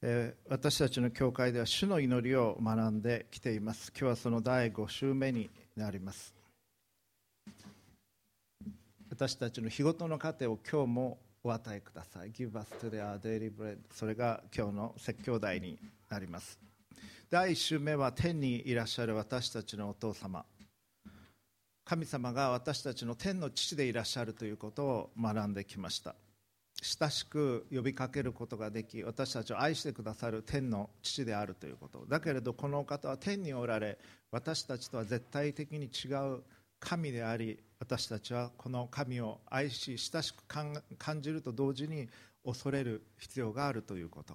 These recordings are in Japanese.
え私たちの教会では主の祈りを学んできています。今日はその第5週目になります。私たちの日ごとの糧を今日もお与えください。Give us today our daily bread それが今日の説教題になります。第1週目は天にいらっしゃる私たちのお父様。神様が私たちの天の父でいらっしゃるということを学んできました。親しく呼びかけることができ私たちを愛してくださる天の父であるということ。だけれどこの方は天におられ私たちとは絶対的に違う神であり私たちはこの神を愛し親しく感じると同時に恐れる必要があるということ。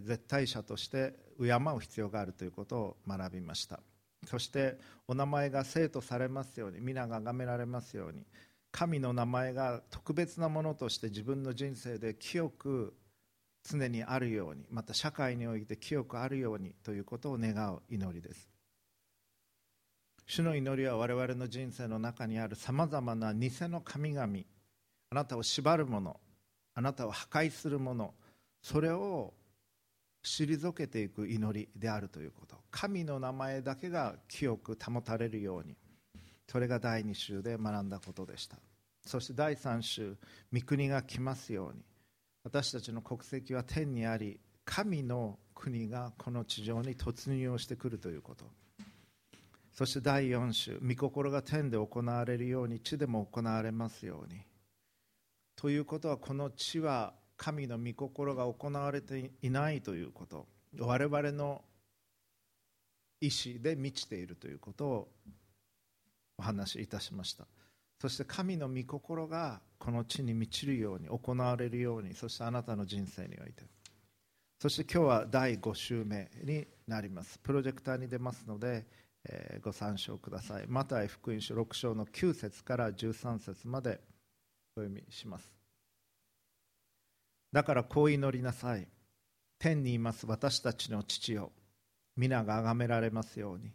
絶対者として敬う必要があるということを学びました。そしてお名前が生徒されますように皆が崇められますように神の名前が特別なものとして自分の人生で清く常にあるようにまた社会において清くあるようにということを願う祈りです。主の祈りは我々の人生の中にあるさまざまな偽の神々あなたを縛るものあなたを破壊するものそれを退けていく祈りであるということ。神の名前だけが清く保たれるように。それが第2週で学んだことでした。そして第3週御国が来ますように。私たちの国籍は天にあり神の国がこの地上に突入をしてくるということ。そして第4週御心が天で行われるように地でも行われますように。ということはこの地は神の御心が行われていないということ。我々の意思で満ちているということをお話しいたしました。そして神の御心がこの地に満ちるように行われるようにそしてあなたの人生において。そして今日は第5週目になります。プロジェクターに出ますので、えー、ご参照ください。マタイ福音書6章の9節から13節までお読みします。だからこう祈りなさい。天にいます。私たちの父よ。皆が崇められますように。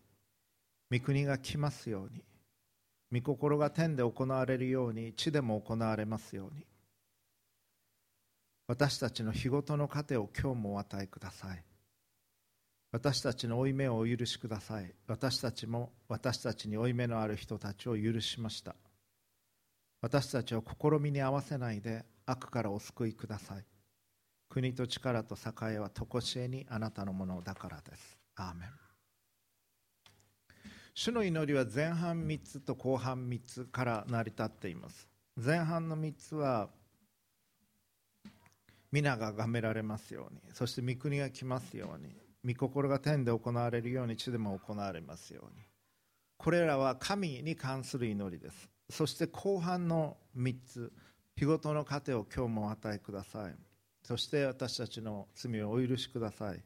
御国が来ますように。御心が天で行われるように地でも行われますように。私たちの日ごとの糧を今日もお与えください。私たちの負い目をお許しください。私たちも私たちに負い目のある人たちを許しました。私たちを試みに合わせないで悪からお救いください。国と力と栄えは常しえにあなたのものだからです。アーメン。主の祈りは前半3つと後半3つから成り立っています。前半の3つは皆ががめられますようにそして御国が来ますように御心が天で行われるように地でも行われますように。これらは神に関する祈りです。そして後半の3つ日ごとの糧を今日も与えください。そして私たちの罪をお許しください。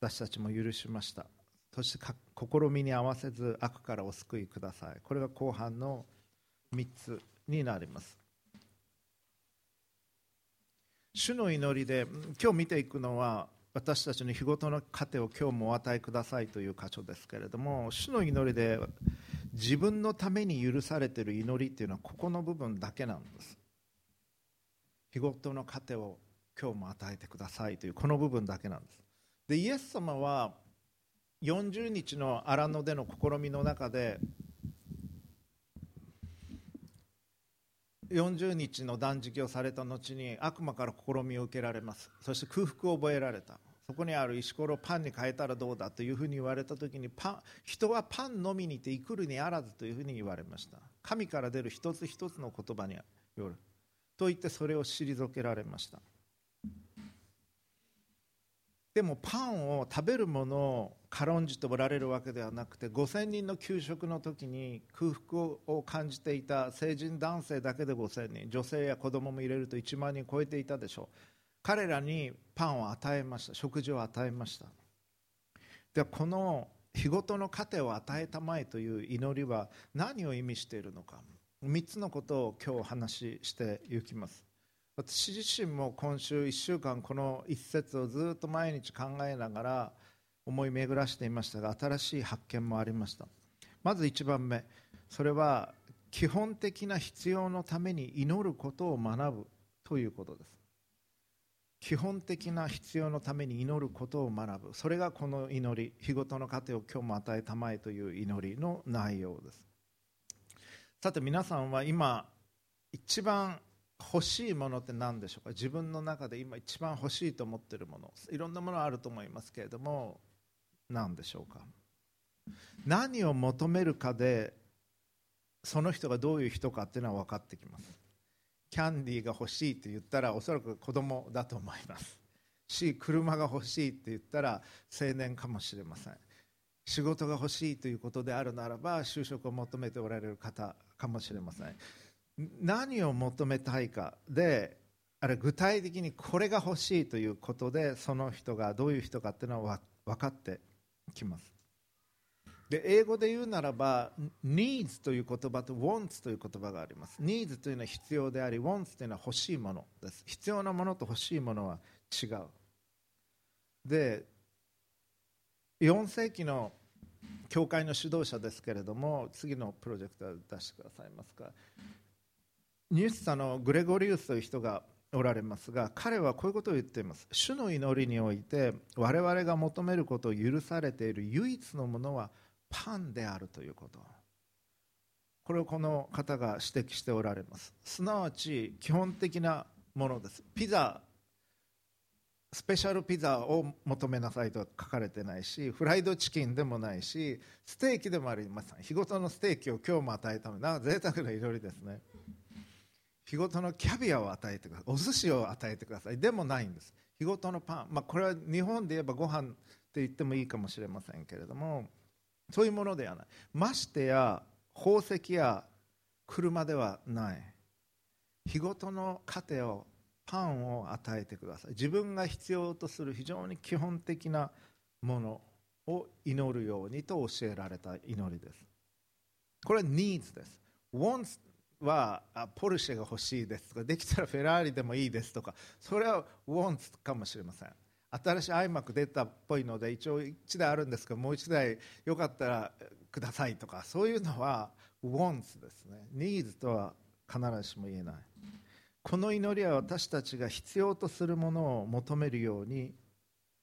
私たちも許しました。そして試みに合わせず悪からお救いください。これが後半の3つになります。主の祈りで今日見ていくのは私たちの日ごとの糧を今日もお与えくださいという箇所ですけれども主の祈りで自分のために許されている祈りっていうのはここの部分だけなんです。日ごとの糧を今日も与えてくださいというこの部分だけなんです。でイエス様は40日の荒野での試みの中で40日の断食をされた後に悪魔から試みを受けられます。そして空腹を覚えられた。そこにある石ころをパンに変えたらどうだというふうに言われた時にパン人はパンのみにて生くるにあらずというふうに言われました。神から出る一つ一つの言葉による。と言ってそれを退けられました。でもパンを食べるものを軽んじておられるわけではなくて5000人の給食の時に空腹を感じていた成人男性だけで5000人女性や子供も入れると1万人超えていたでしょう。彼らにパンを与えました。食事を与えました。でこの日ごとの糧を与えたまえという祈りは何を意味しているのか。3つのことを今日お話ししていきます。私自身も今週1週間この一節をずっと毎日考えながら思い巡らしていましたが新しい発見もありました。まず1番目それは基本的な必要のために祈ることを学ぶということです。基本的な必要のために祈ることを学ぶ。それがこの祈り日ごとの糧を今日も与えたまえという祈りの内容です。さて皆さんは今一番欲しいものって何でしょうか？自分の中で今一番欲しいと思っているもの。いろんなものあると思いますけれども何でしょうか？何を求めるかでその人がどういう人かっていうのは分かってきます。キャンディーが欲しいって言ったらおそらく子供だと思います。し車が欲しいって言ったら青年かもしれません。仕事が欲しいということであるならば就職を求めておられる方かもしれません。何を求めたいかであれ具体的にこれが欲しいということでその人がどういう人かっていうのは分かってきます。で英語で言うならば needs という言葉と wants という言葉があります。needs というのは必要であり wants というのは欲しいものです。必要なものと欲しいものは違う。で4世紀の教会の指導者ですけれども次のプロジェクトを出してくださいますか。ニュースサのグレゴリウスという人がおられますが彼はこういうことを言っています。主の祈りにおいて我々が求めることを許されている唯一のものはパンであるということ。これをこの方が指摘しておられます。すなわち基本的なものです。ピザスペシャルピザを求めなさいとは書かれてないしフライドチキンでもないしステーキでもありません。日ごとのステーキを今日も与えたのな贅沢な祈りですね。日ごとのキャビアを与えてください。お寿司を与えてください。でもないんです。日ごとのパン、まあ、これは日本で言えばご飯って言ってもいいかもしれませんけれどもそういうものではない。ましてや宝石や車ではない。日ごとの糧をパンを与えてください。自分が必要とする非常に基本的なものを祈るようにと教えられた祈りです。これは needs です。wants はポルシェが欲しいですとかできたらフェラーリでもいいですとかそれは wants かもしれません。新しい iMac 出たっぽいので一応1台あるんですけどもう1台よかったらくださいとかそういうのは wants ですね。needs とは必ずしも言えない。この祈りは私たちが必要とするものを求めるように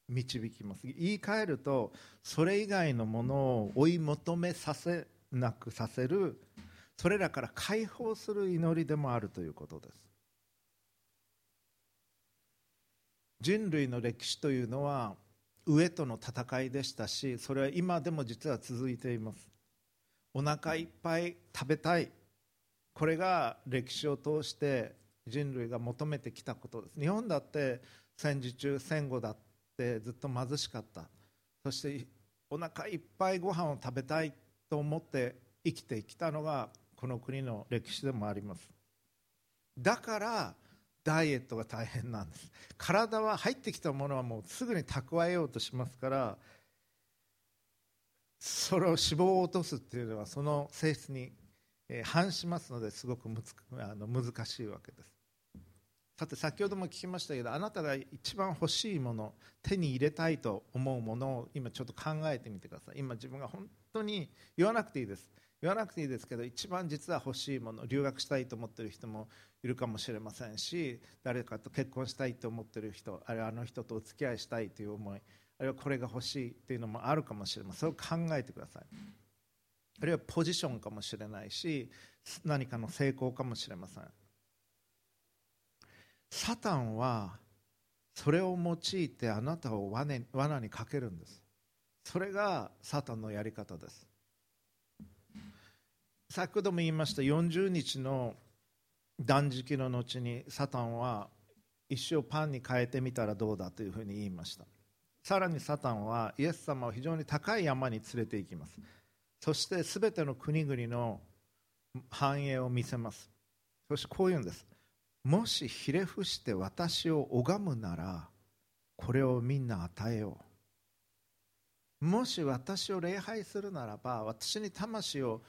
導きます。言い換えるとそれ以外のものを追い求めさせなくさせるそれらから解放する祈りでもあるということです。人類の歴史というのは飢えとの戦いでしたしそれは今でも実は続いています。お腹いっぱい食べたい。これが歴史を通して人類が求めてきたことです。日本だって戦時中戦後だってずっと貧しかった。そしてお腹いっぱいご飯を食べたいと思って生きてきたのがこの国の歴史でもあります。だからダイエットが大変なんです。体は入ってきたものはもうすぐに蓄えようとしますからそれを脂肪を落とすっていうのはその性質に反しますのですごくむつあの難しいわけです。さて先ほども聞きましたけどあなたが一番欲しいもの手に入れたいと思うものを今ちょっと考えてみてください。今自分が本当に言わなくていいです。言わなくていいですけど一番実は欲しいもの留学したいと思ってる人もいるかもしれませんし誰かと結婚したいと思ってる人あるいはあの人とお付き合いしたいという思いあるいはこれが欲しいというのもあるかもしれません。それを考えてください。あるいはポジションかもしれないし何かの成功かもしれません。サタンはそれを用いてあなたを罠罠にかけるんです。それがサタンのやり方です。先ほども言いました40日の断食の後にサタンは一生パンに変えてみたらどうだというふうに言いました。さらにサタンはイエス様を非常に高い山に連れて行きます。そして全ての国々の繁栄を見せます。そしてこう言うんです。もしひれ伏して私を拝むならこれをみんな与えよう。もし私を礼拝するならば私に魂を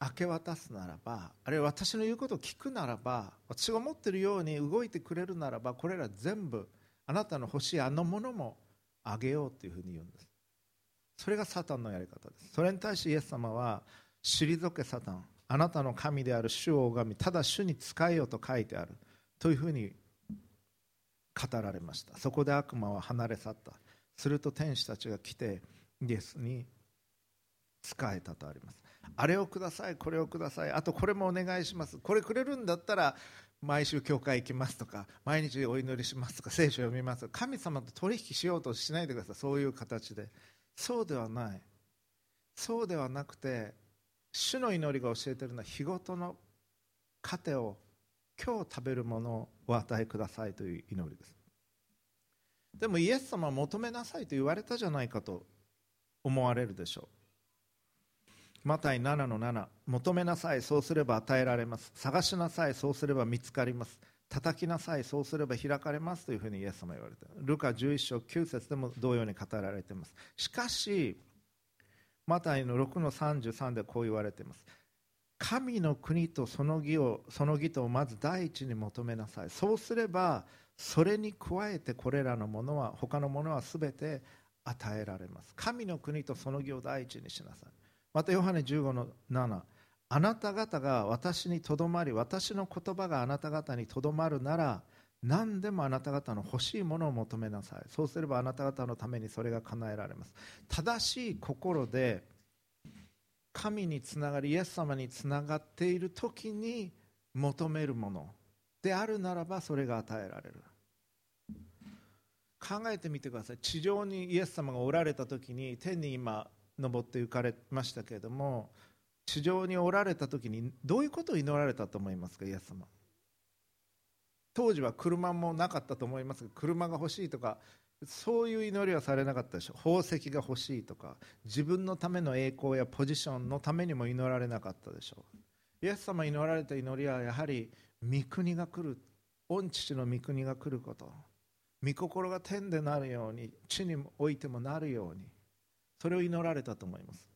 明け渡すならばあるいは私の言うことを聞くならば私が思っているように動いてくれるならばこれら全部あなたの欲しいあのものもあげようというふうに言うんです。それがサタンのやり方です。それに対してイエス様は退けサタンあなたの神である主を拝みただ主に仕えよと書いてあるというふうに語られました。そこで悪魔は離れ去った。すると天使たちが来てイエスに仕えたとあります。あれをくださいこれをくださいあとこれもお願いしますこれくれるんだったら毎週教会行きますとか毎日お祈りしますとか聖書読みます神様と取引しようとしないでくださいそういう形で。そうではない。そうではなくて主の祈りが教えているのは日ごとの糧を今日食べるものをお与えくださいという祈りです。でもイエス様は求めなさいと言われたじゃないかと思われるでしょう。マタイ7の7求めなさいそうすれば与えられます。探しなさいそうすれば見つかります。叩きなさいそうすれば開かれます。というふうにイエス様は言われてルカ11章9節でも同様に語られています。しかしマタイの6の33でこう言われています。神の国とその義をその義とをまず第一に求めなさい。そうすればそれに加えてこれらのものは他のものは全て与えられます。神の国とその義を第一にしなさい。またヨハネ15の7あなた方が私にとどまり私の言葉があなた方にとどまるなら何でもあなた方の欲しいものを求めなさい。そうすればあなた方のためにそれが叶えられます。正しい心で神につながりイエス様につながっている時に求めるものであるならばそれが与えられる。考えてみてください。地上にイエス様がおられた時に天に今登って行かれましたけれども地上におられた時にどういうことを祈られたと思いますかイエス様。当時は車もなかったと思いますが車が欲しいとかそういう祈りはされなかったでしょ宝石が欲しいとか自分のための栄光やポジションのためにも祈られなかったでしょう。イエス様祈られた祈りはやはり御国が来る御父の御国が来ること。御心が天でなるように地においてもなるようにそれを祈られたと思います。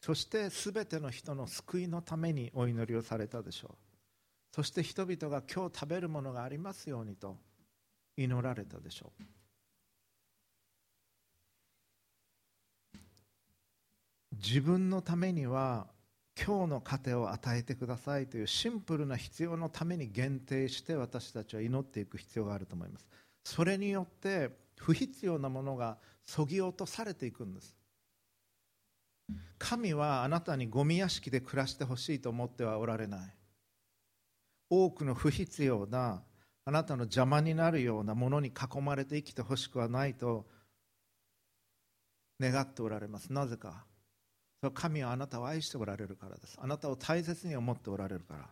そして全ての人の救いのためにお祈りをされたでしょう。そして人々が今日食べるものがありますようにと祈られたでしょう。自分のためには今日の糧を与えてくださいというシンプルな必要のために限定して私たちは祈っていく必要があると思います。それによって不必要なものがそぎ落とされていくんです。神はあなたにゴミ屋敷で暮らしてほしいと思ってはおられない。多くの不必要なあなたの邪魔になるようなものに囲まれて生きてほしくはないと願っておられます。なぜか。神はあなたを愛しておられるからです。あなたを大切に思っておられるから。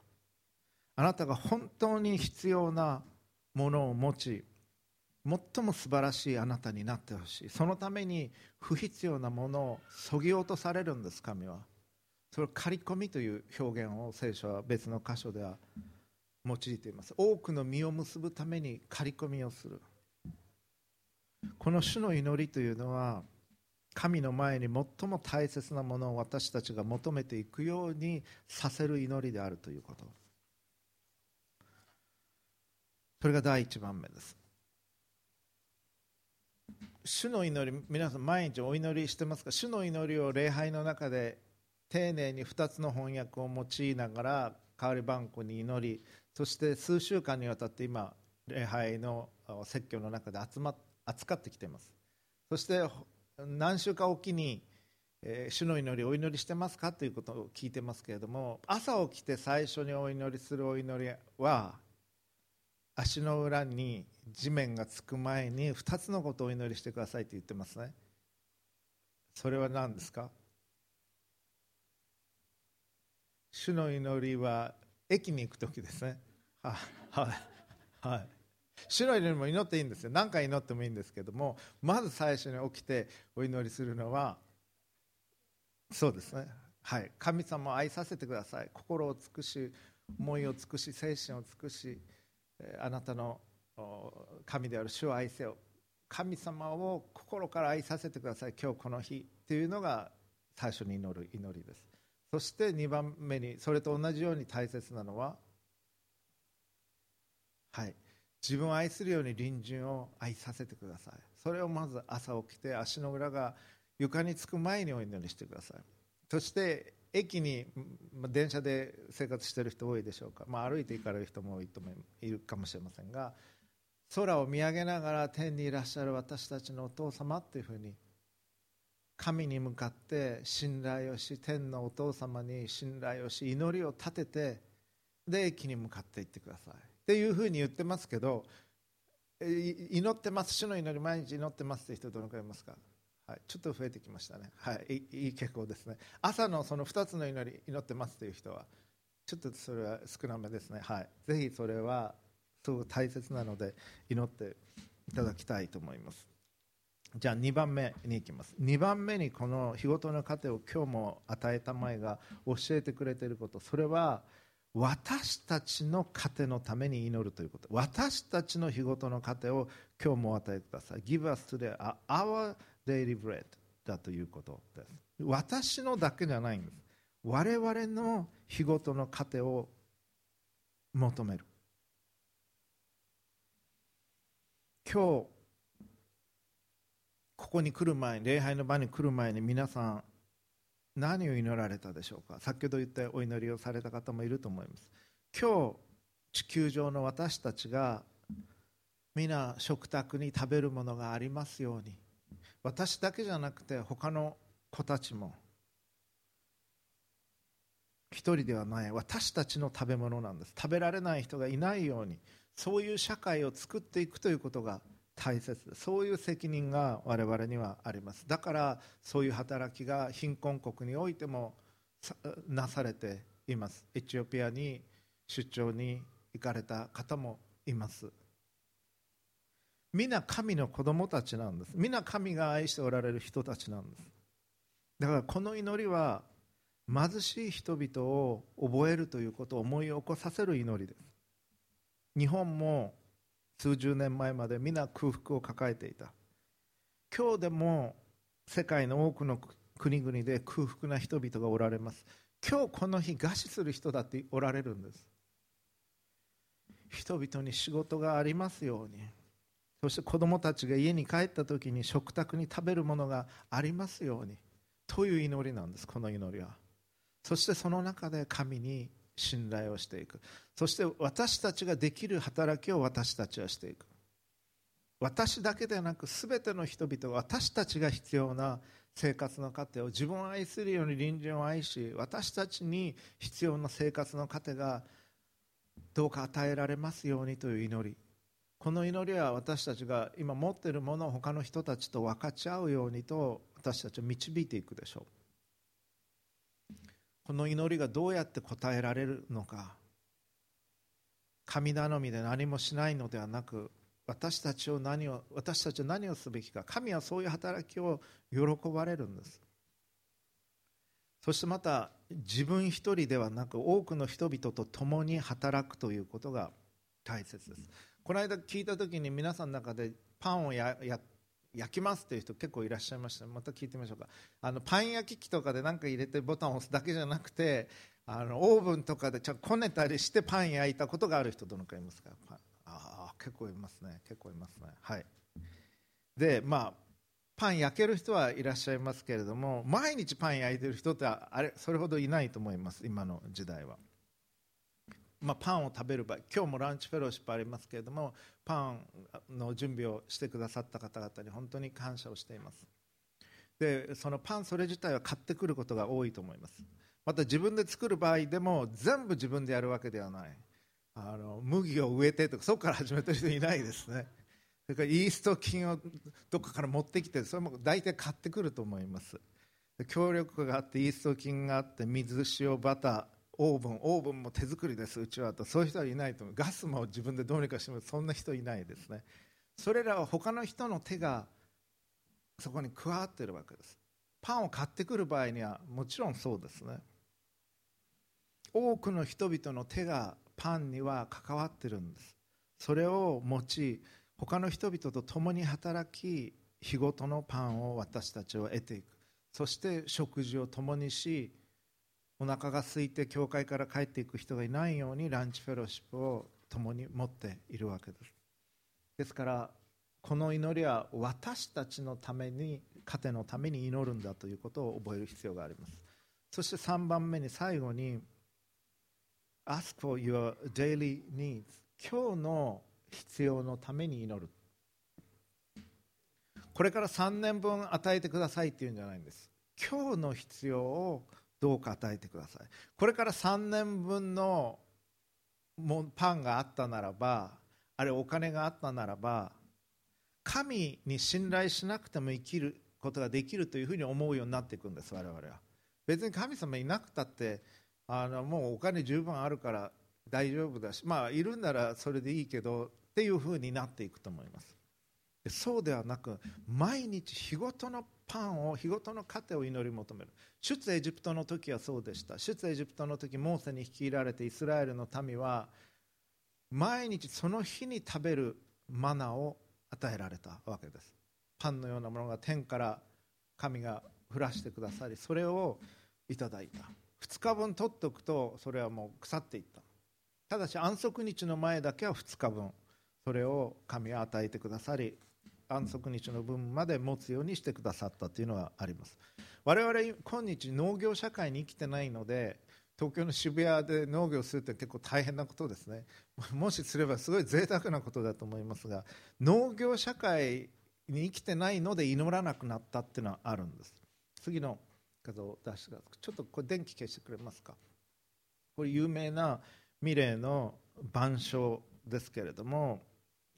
あなたが本当に必要なものを持ち最も素晴らしいあなたになってほしい。そのために不必要なものをそぎ落とされるんです神は。それを刈り込みという表現を聖書は別の箇所では用いています。多くの実を結ぶために刈り込みをする。この主の祈りというのは神の前に最も大切なものを私たちが求めていくようにさせる祈りであるということ。それが第一番目です。主の祈り皆さん毎日お祈りしてますか？主の祈りを礼拝の中で丁寧に2つの翻訳を用いながら代わり番号に祈りそして数週間にわたって今礼拝の説教の中で集ま扱ってきています。そして何週間おきに、えー、主の祈りお祈りしてますか？ということを聞いてますけれども朝起きて最初にお祈りするお祈りは足の裏に地面がつく前に2つのことをお祈りしてくださいと言ってますね。それは何ですか？主の祈りは駅に行く時ですね。はいはいはい。主の祈りも祈っていいんですよ。何回祈ってもいいんですけどもまず最初に起きてお祈りするのはそうですね。はい。神様を愛させてください。心を尽くし思いを尽くし精神を尽くしあなたの神である主を愛せよ。神様を心から愛させてください。今日この日というのが最初に祈る祈りです。そして2番目にそれと同じように大切なのははい。自分を愛するように隣人を愛させてください。それをまず朝起きて足の裏が床につく前にお祈りしてください。そして駅に電車で生活している人多いでしょうか、まあ、歩いて行かれる人も多いと思いるかもしれませんが空を見上げながら天にいらっしゃる私たちのお父様というふうに神に向かって信頼をし天のお父様に信頼をし祈りを立ててで駅に向かっていってください。っていうふうに言ってますけど祈ってます。主の祈り毎日祈ってますって人どのくらいいますか、はい、ちょっと増えてきましたね。はい。いい傾向ですね。朝のその2つの祈り祈ってますという人はちょっとそれは少なめですね。はい。ぜひそれはすごく大切なので祈っていただきたいと思います。じゃあ2番目に行きます。2番目にこの日ごとの糧を今日も与えたまえが教えてくれていること。それは私たちの糧のために祈るということ。私たちの日ごとの糧を今日も与えてください。Give us today our daily bread だということです。私のだけじゃないんです。我々の日ごとの糧を求める。今日ここに来る前に礼拝の場に来る前に皆さん何を祈られたでしょうか？先ほど言ったお祈りをされた方もいると思います。今日地球上の私たちが皆食卓に食べるものがありますように。私だけじゃなくて他の子たちも。一人ではない。私たちの食べ物なんです。食べられない人がいないように。そういう社会を作っていくということが大切。そういう責任が我々にはあります。だからそういう働きが貧困国においてもなされています。エチオピアに出張に行かれた方もいます。皆神の子供たちなんです。皆神が愛しておられる人たちなんです。だからこの祈りは貧しい人々を覚えるということを思い起こさせる祈りです。日本も数十年前まで皆空腹を抱えていた。今日でも世界の多くの国々で空腹な人々がおられます。今日この日餓死する人だっておられるんです。人々に仕事がありますように。そして子供たちが家に帰った時に食卓に食べるものがありますように。という祈りなんですこの祈りは。そしてその中で神に信頼をしていく。そして私たちができる働きを私たちはしていく。私だけでなく全ての人々私たちが必要な生活の糧を自分を愛するように隣人を愛し私たちに必要な生活の糧がどうか与えられますようにという祈り。この祈りは私たちが今持っているものを他の人たちと分かち合うようにと私たちを導いていくでしょう。この祈りがどうやって答えられるのか。神頼みで何もしないのではなく私たちを何を私たちは何をすべきか。神はそういう働きを喜ばれるんです。そしてまた自分一人ではなく多くの人々と共に働くということが大切です。この間聞いた時に皆さんの中でパンをやや焼きますという人結構いらっしゃいました。また聞いてみましょうか。あのパン焼き器とかで何か入れてボタンを押すだけじゃなくてあのオーブンとかでちょっとこねたりしてパン焼いたことがある人どのくらいいますか？ああ結構いますね。結構いますね。はい。でまあパン焼ける人はいらっしゃいますけれども毎日パン焼いてる人ってあれそれほどいないと思います。今の時代は。まあ、パンを食べる場合今日もランチフェローシップありますけれどもパンの準備をしてくださった方々に本当に感謝をしています。でそのパンそれ自体は買ってくることが多いと思います。また自分で作る場合でも全部自分でやるわけではない。あの麦を植えてとかそこから始めてる人いないですね。それからイースト菌をどこかから持ってきてそれも大体買ってくると思います。協力があってイースト菌があって水塩バターオーブンオーブンも手作りですうちはと。そういう人はいないと思う。ガスも自分でどうにかしてもそんな人いないですね。それらは他の人の手がそこに加わっているわけです。パンを買ってくる場合にはもちろんそうですね。多くの人々の手がパンには関わってるんです。それを用い他の人々と共に働き日ごとのパンを私たちは得ていく。そして食事を共にしお腹が空いて教会から帰っていく人がいないようにランチフェローシップを共に持っているわけです。ですからこの祈りは私たちのために糧のために祈るんだということを覚える必要があります。そして3番目に最後に Ask for your daily needs 今日の必要のために祈る。これから3年分与えてくださいっていうんじゃないんです。今日の必要をどうか与えてください。これから3年分のパンがあったならばあれお金があったならば神に信頼しなくても生きることができるというふうに思うようになっていくんです我々は。別に神様いなくたってあのもうお金十分あるから大丈夫だしまあいるんならそれでいいけどっていうふうになっていくと思います。そうではなく毎日日ごとのパンを日ごとの糧を祈り求める。出エジプトの時はそうでした。出エジプトの時モーセに率いられてイスラエルの民は毎日その日に食べるマナを与えられたわけです。パンのようなものが天から神が降らしてくださりそれをいただいた。2日分取っておくとそれはもう腐っていった。ただし安息日の前だけは2日分それを神は与えてくださり安息日の分まで持つようにしてくださったというのがあります。我々今日農業社会に生きてないので東京の渋谷で農業するって結構大変なことですね。もしすればすごい贅沢なことだと思いますが農業社会に生きてないので祈らなくなったっていうのはあるんです。次の画像を出してくださいちょっとこれ電気消してくれますか。これ有名なミレーの晩鐘ですけれども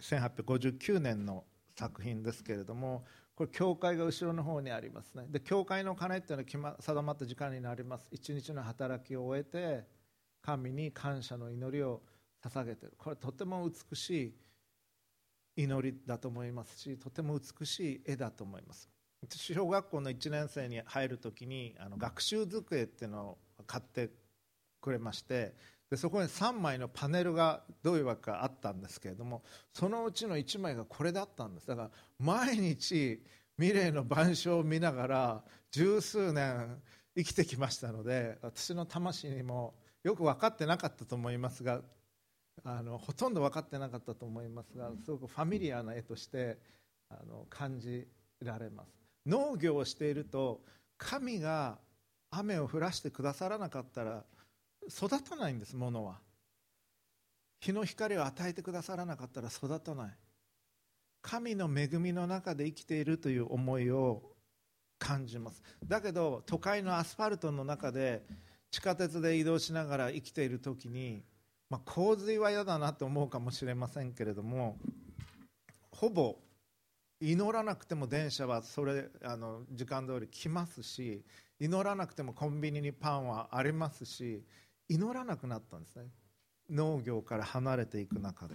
1859年の作品ですけれどもこれ教会が後ろの方にありますね。で教会の鐘っていうのは決、ま、定まった時間になります。一日の働きを終えて神に感謝の祈りを捧げてる。これとても美しい祈りだと思いますしとても美しい絵だと思います。私小学校の1年生に入る時にあの学習机っていうのを買ってくれましてでそこに3枚のパネルがどういうわけかあったんですけれどもそのうちの1枚がこれだったんです。だから毎日ミレーの板書を見ながら十数年生きてきましたので私の魂にもよく分かってなかったと思いますがあのほとんど分かってなかったと思いますがすごくファミリアな絵としてあの感じられます。農業をしていると神が雨を降らしてくださらなかったら育たないんですものは。日の光を与えてくださらなかったら育たない。神の恵みの中で生きているという思いを感じます。だけど都会のアスファルトの中で地下鉄で移動しながら生きている時に、まあ、洪水は嫌だなと思うかもしれませんけれどもほぼ祈らなくても電車はそれあの時間通り来ますし祈らなくてもコンビニにパンはありますし祈らなくなったんですね。農業から離れていく中で。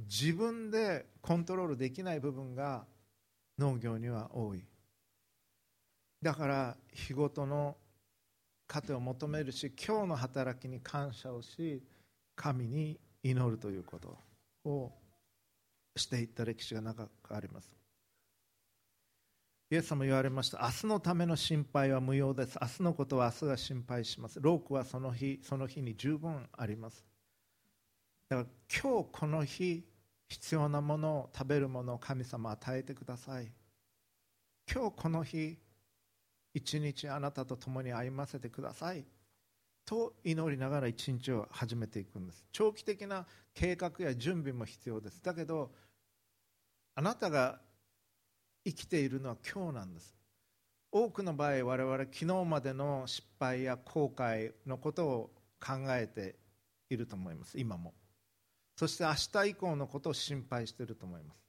自分でコントロールできない部分が農業には多い。だから日ごとの糧を求めるし今日の働きに感謝をし神に祈るということをしていった歴史が長くあります。イエス様言われました。明日のための心配は無用です。明日のことは明日が心配します。ロークはその日その日に十分あります。だから今日この日必要なものを食べるものを神様与えてください。今日この日一日あなたと共に歩ませてください。と祈りながら一日を始めていくんです。長期的な計画や準備も必要です。だけどあなたが生きているのは今日なんです。多くの場合我々昨日までの失敗や後悔のことを考えていると思います。今も。そして明日以降のことを心配していると思います。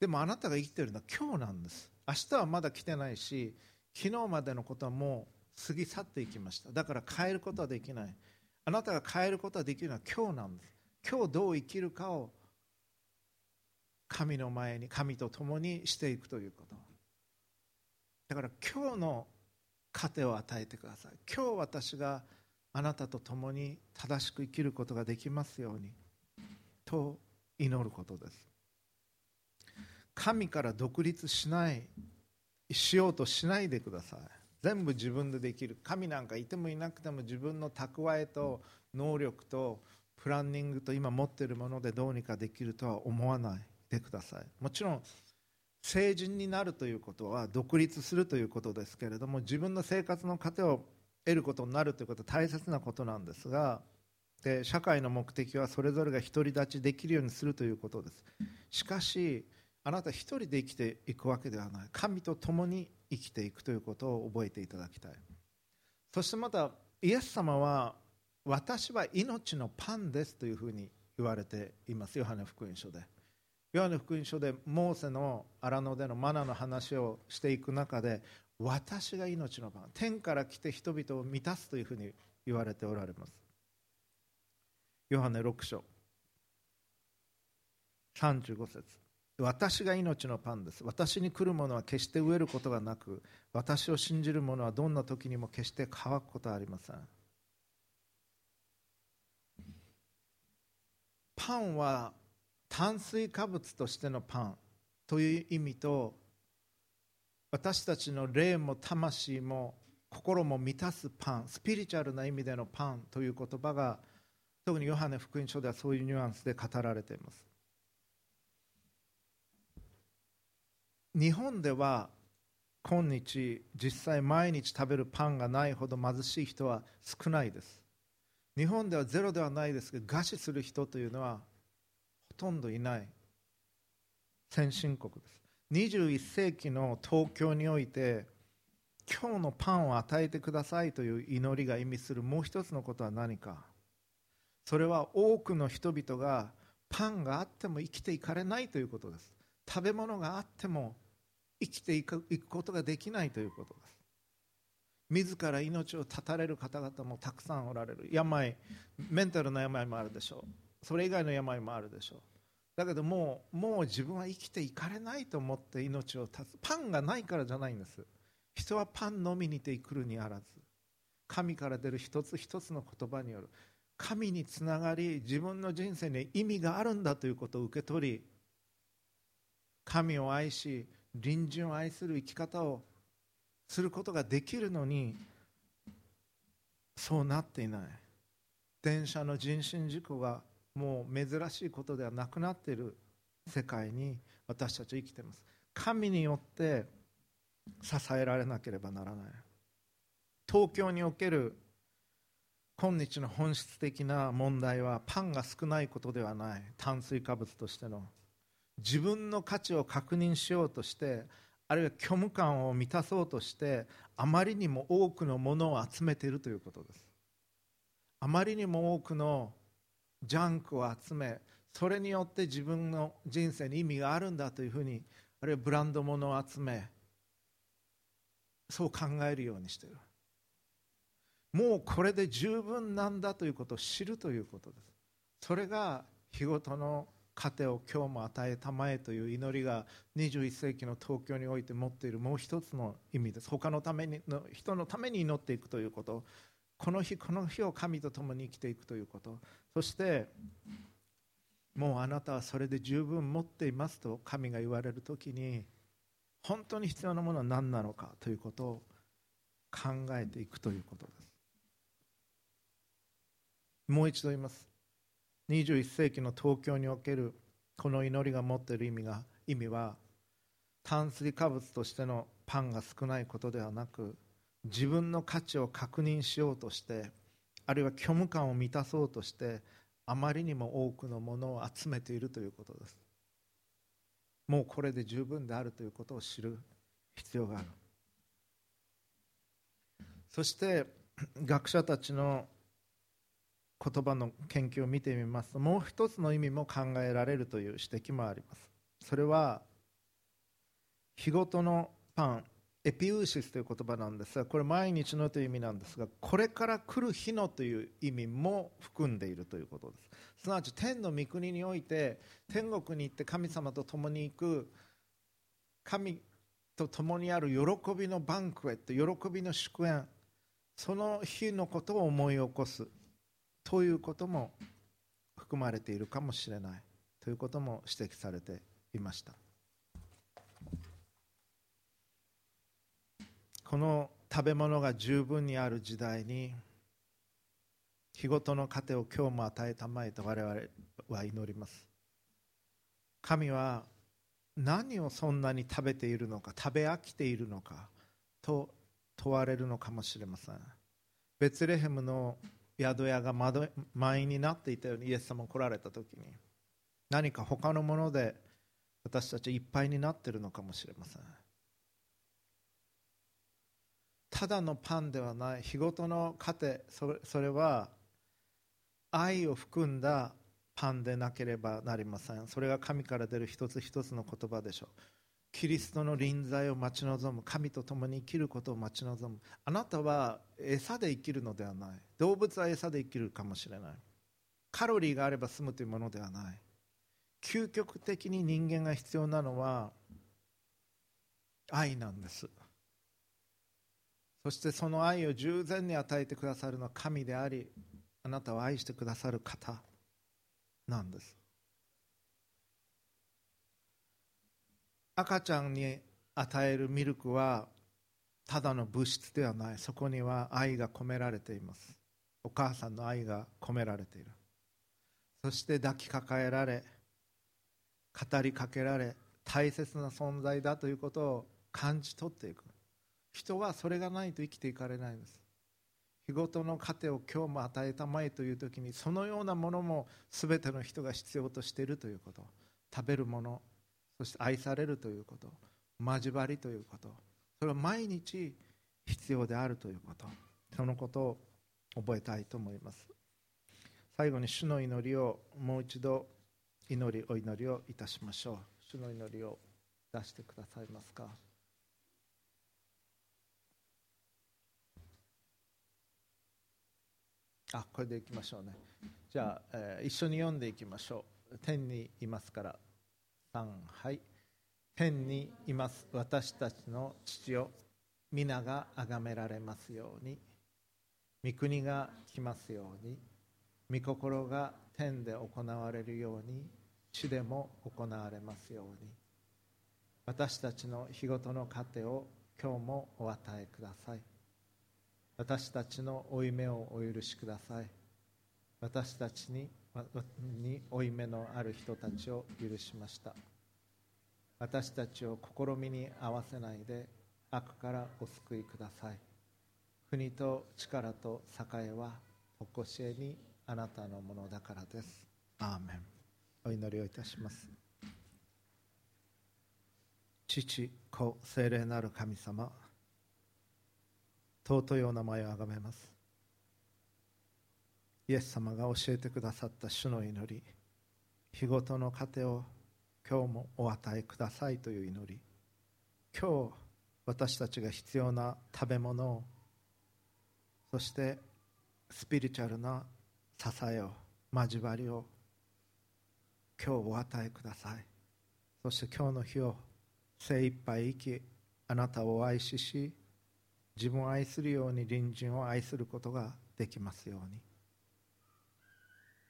でもあなたが生きているのは今日なんです。明日はまだ来てないし昨日までのことはもう過ぎ去っていきました。だから変えることはできない。あなたが変えることはできるのは今日なんです。今日どう生きるかを神の前に神と共にしていくということ。だから今日の糧を与えてください。今日私があなたと共に正しく生きることができますように。と祈ることです。神から独立しないしようとしないでください。全部自分でできる。神なんかいてもいなくても自分の蓄えと能力とプランニングと今持ってるものでどうにかできるとは思わない。てください。もちろん成人になるということは独立するということですけれども自分の生活の糧を得ることになるということは大切なことなんですがで社会の目的はそれぞれが独り立ちできるようにするということです。しかしあなた一人で生きていくわけではない。神と共に生きていくということを覚えていただきたい。そしてまたイエス様は私は命のパンですというふうに言われています。ヨハネ福音書で。ヨハネ福音書でモーセの荒野でのマナの話をしていく中で私が命のパン天から来て人々を満たすというふうに言われておられます。ヨハネ6章。35節。私が命のパンです。私に来るものは決して飢えることがなく私を信じる者はどんな時にも決して乾くことはありません。パンは炭水化物としてのパンという意味と私たちの霊も魂も心も満たすパンスピリチュアルな意味でのパンという言葉が特にヨハネ福音書ではそういうニュアンスで語られています。日本では今日実際毎日食べるパンがないほど貧しい人は少ないです。日本ではゼロではないですけど餓死する人というのはとんどいない。先進国です。21世紀の東京において今日のパンを与えてくださいという祈りが意味するもう一つのことは何か。それは多くの人々がパンがあっても生きていかれないということです。食べ物があっても生きていくことができないということです。自ら命を絶たれる方々もたくさんおられる。病メンタルな病もあるでしょう。それ以外の病もあるでしょう。だけどもうもう自分は生きていかれないと思って命を絶つ。パンがないからじゃないんです。人はパンのみにて来るにあらず。神から出る一つ一つの言葉による。神につながり自分の人生に意味があるんだということを受け取り神を愛し隣人を愛する生き方をすることができるのにそうなっていない。電車の人身事故がもう珍しいことではなくなっている世界に私たちは生きています。神によって支えられなければならない。東京における今日の本質的な問題はパンが少ないことではない。炭水化物としての。自分の価値を確認しようとしてあるいは虚無感を満たそうとしてあまりにも多くのものを集めているということです。あまりにも多くのジャンクを集めそれによって自分の人生に意味があるんだというふうにあるいはブランド物を集めそう考えるようにしている。もうこれで十分なんだということを知るということです。それが日ごとの糧を今日も与えたまえという祈りが21世紀の東京において持っているもう一つの意味です。他のためにの人のために祈っていくということ。この日この日を神と共に生きていくということ。そしてもうあなたはそれで十分持っていますと神が言われる時に本当に必要なものは何なのかということを考えていくということです。もう一度言います。21世紀の東京におけるこの祈りが持っている意味が意味は炭水化物としてのパンが少ないことではなく自分の価値を確認しようとしてあるいは虚無感を満たそうとしてあまりにも多くのものを集めているということです。もうこれで十分であるということを知る必要がある。そして学者たちの言葉の研究を見てみますともう一つの意味も考えられるという指摘もあります。それは日ごとのパンエピウーシスという言葉なんですがこれ毎日のという意味なんですがこれから来る日のという意味も含んでいるということです。すなわち天の御国において天国に行って神様と共に行く神と共にある喜びのバンクエット喜びの祝宴その日のことを思い起こすということも含まれているかもしれないということも指摘されていました。この食べ物が十分にある時代に日ごとの糧を今日も与えたまえと我々は祈ります。神は何をそんなに食べているのか食べ飽きているのかと問われるのかもしれません。ベツレヘムの宿屋が満員になっていたようにイエス様来られた時に何か他のもので私たちいっぱいになっているのかもしれません。ただのパンではない日ごとの糧それは愛を含んだパンでなければなりません。それが神から出る一つ一つの言葉でしょう。キリストの臨在を待ち望む神と共に生きることを待ち望む。あなたは餌で生きるのではない。動物は餌で生きるかもしれない。カロリーがあれば済むというものではない。究極的に人間が必要なのは愛なんです。そしてその愛を十全に与えてくださるのは神でありあなたを愛してくださる方なんです。赤ちゃんに与えるミルクはただの物質ではない。そこには愛が込められています。お母さんの愛が込められている。そして抱きかかえられ語りかけられ大切な存在だということを感じ取っていく。人はそれがないと生きていかれないんです。日ごとの糧を今日も与えたまえという時にそのようなものも全ての人が必要としているということ。食べるものそして愛されるということ。交わりということ。それは毎日必要であるということ。そのことを覚えたいと思います。最後に主の祈りをもう一度祈りお祈りをいたしましょう。主の祈りを出してくださいますか？あこれでいきましょうね。じゃあ、えー、一緒に読んでいきましょう。天にいますから。3はい。天にいます。私たちの父よ。皆が崇められますように。御国が来ますように。御心が天で行われるように。地でも行われますように。私たちの日ごとの糧を今日もお与えください。私たちの負い目をお許しください。私たちにに負い目のある人たちを許しました。私たちを試みに合わせないで悪からお救いください。国と力と栄は常しえにあなたのものだからです。アーメンお祈りをいたします。父子精霊なる神様尊いお名前をあがめます。イエス様が教えてくださった主の祈り日ごとの糧を今日もお与えくださいという祈り今日私たちが必要な食べ物をそしてスピリチュアルな支えを交わりを今日お与えください。そして今日の日を精一杯生きあなたを愛しし自分を愛するように隣人を愛することができますように。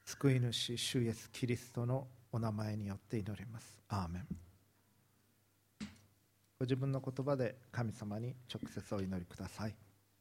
救い主主イエスキリストのお名前によって祈ります。アーメン。ご自分の言葉で神様に直接お祈りください。